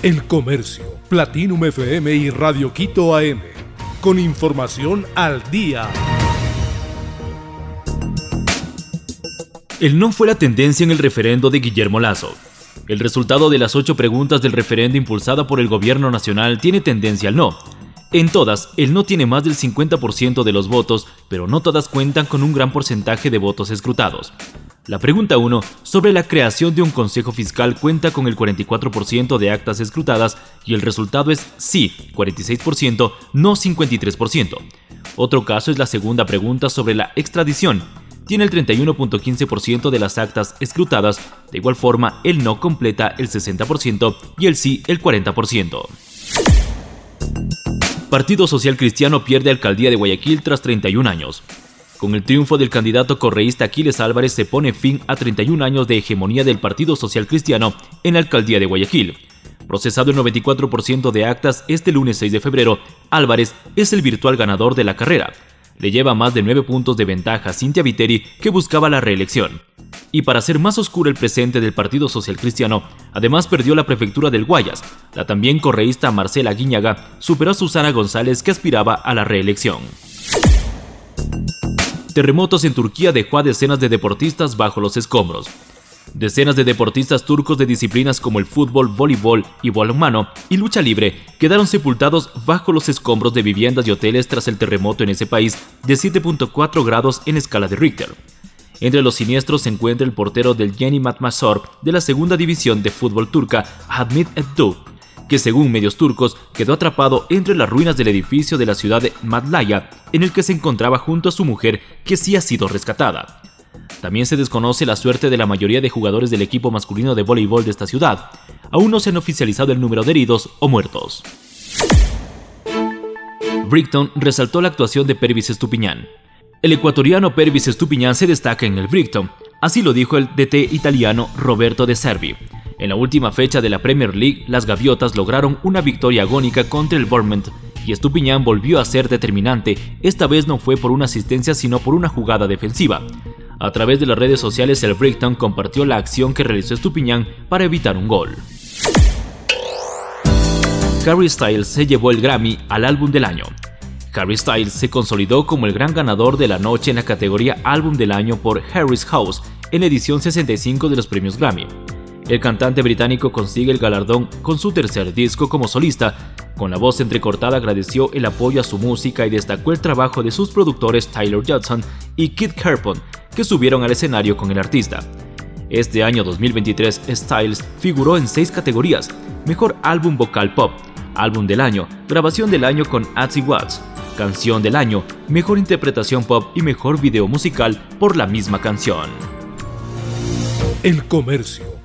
El Comercio, Platinum FM y Radio Quito AM. Con información al día. El no fue la tendencia en el referendo de Guillermo Lazo. El resultado de las ocho preguntas del referendo impulsada por el gobierno nacional tiene tendencia al no. En todas, el no tiene más del 50% de los votos, pero no todas cuentan con un gran porcentaje de votos escrutados. La pregunta 1 sobre la creación de un consejo fiscal cuenta con el 44% de actas escrutadas y el resultado es sí, 46%, no 53%. Otro caso es la segunda pregunta sobre la extradición, tiene el 31.15% de las actas escrutadas, de igual forma el no completa el 60% y el sí el 40%. Partido Social Cristiano pierde alcaldía de Guayaquil tras 31 años. Con el triunfo del candidato correísta Aquiles Álvarez se pone fin a 31 años de hegemonía del Partido Social Cristiano en la alcaldía de Guayaquil. Procesado en 94% de actas este lunes 6 de febrero, Álvarez es el virtual ganador de la carrera, le lleva más de 9 puntos de ventaja a Cintia Viteri, que buscaba la reelección. Y para hacer más oscuro el presente del Partido Social Cristiano, además perdió la prefectura del Guayas. La también correísta Marcela Guiñaga superó a Susana González, que aspiraba a la reelección. Terremotos en Turquía dejó a decenas de deportistas bajo los escombros. Decenas de deportistas turcos de disciplinas como el fútbol, voleibol y balonmano y lucha libre quedaron sepultados bajo los escombros de viviendas y hoteles tras el terremoto en ese país de 7.4 grados en escala de Richter. Entre los siniestros se encuentra el portero del Yeni Matmasor de la segunda división de fútbol turca, Ahmet Eddu, que según medios turcos quedó atrapado entre las ruinas del edificio de la ciudad de Madlaya, en el que se encontraba junto a su mujer, que sí ha sido rescatada. También se desconoce la suerte de la mayoría de jugadores del equipo masculino de voleibol de esta ciudad. Aún no se han oficializado el número de heridos o muertos. Brighton resaltó la actuación de Pervis Estupiñán. El ecuatoriano Pervis Estupiñán se destaca en el Brighton, así lo dijo el DT italiano Roberto De Servi. En la última fecha de la Premier League, las Gaviotas lograron una victoria agónica contra el Bournemouth y Estupiñán volvió a ser determinante. Esta vez no fue por una asistencia sino por una jugada defensiva. A través de las redes sociales, el Breakdown compartió la acción que realizó Estupiñán para evitar un gol. Harry Styles se llevó el Grammy al álbum del año. Harry Styles se consolidó como el gran ganador de la noche en la categoría Álbum del Año por Harry's House en la edición 65 de los premios Grammy. El cantante británico consigue el galardón con su tercer disco como solista. Con la voz entrecortada agradeció el apoyo a su música y destacó el trabajo de sus productores Tyler Judson y Kit Carpon, que subieron al escenario con el artista. Este año 2023, Styles figuró en seis categorías: Mejor Álbum Vocal Pop, Álbum del Año, Grabación del Año con Atsy Watts, Canción del Año, Mejor Interpretación Pop y Mejor Video Musical por la misma canción. El Comercio,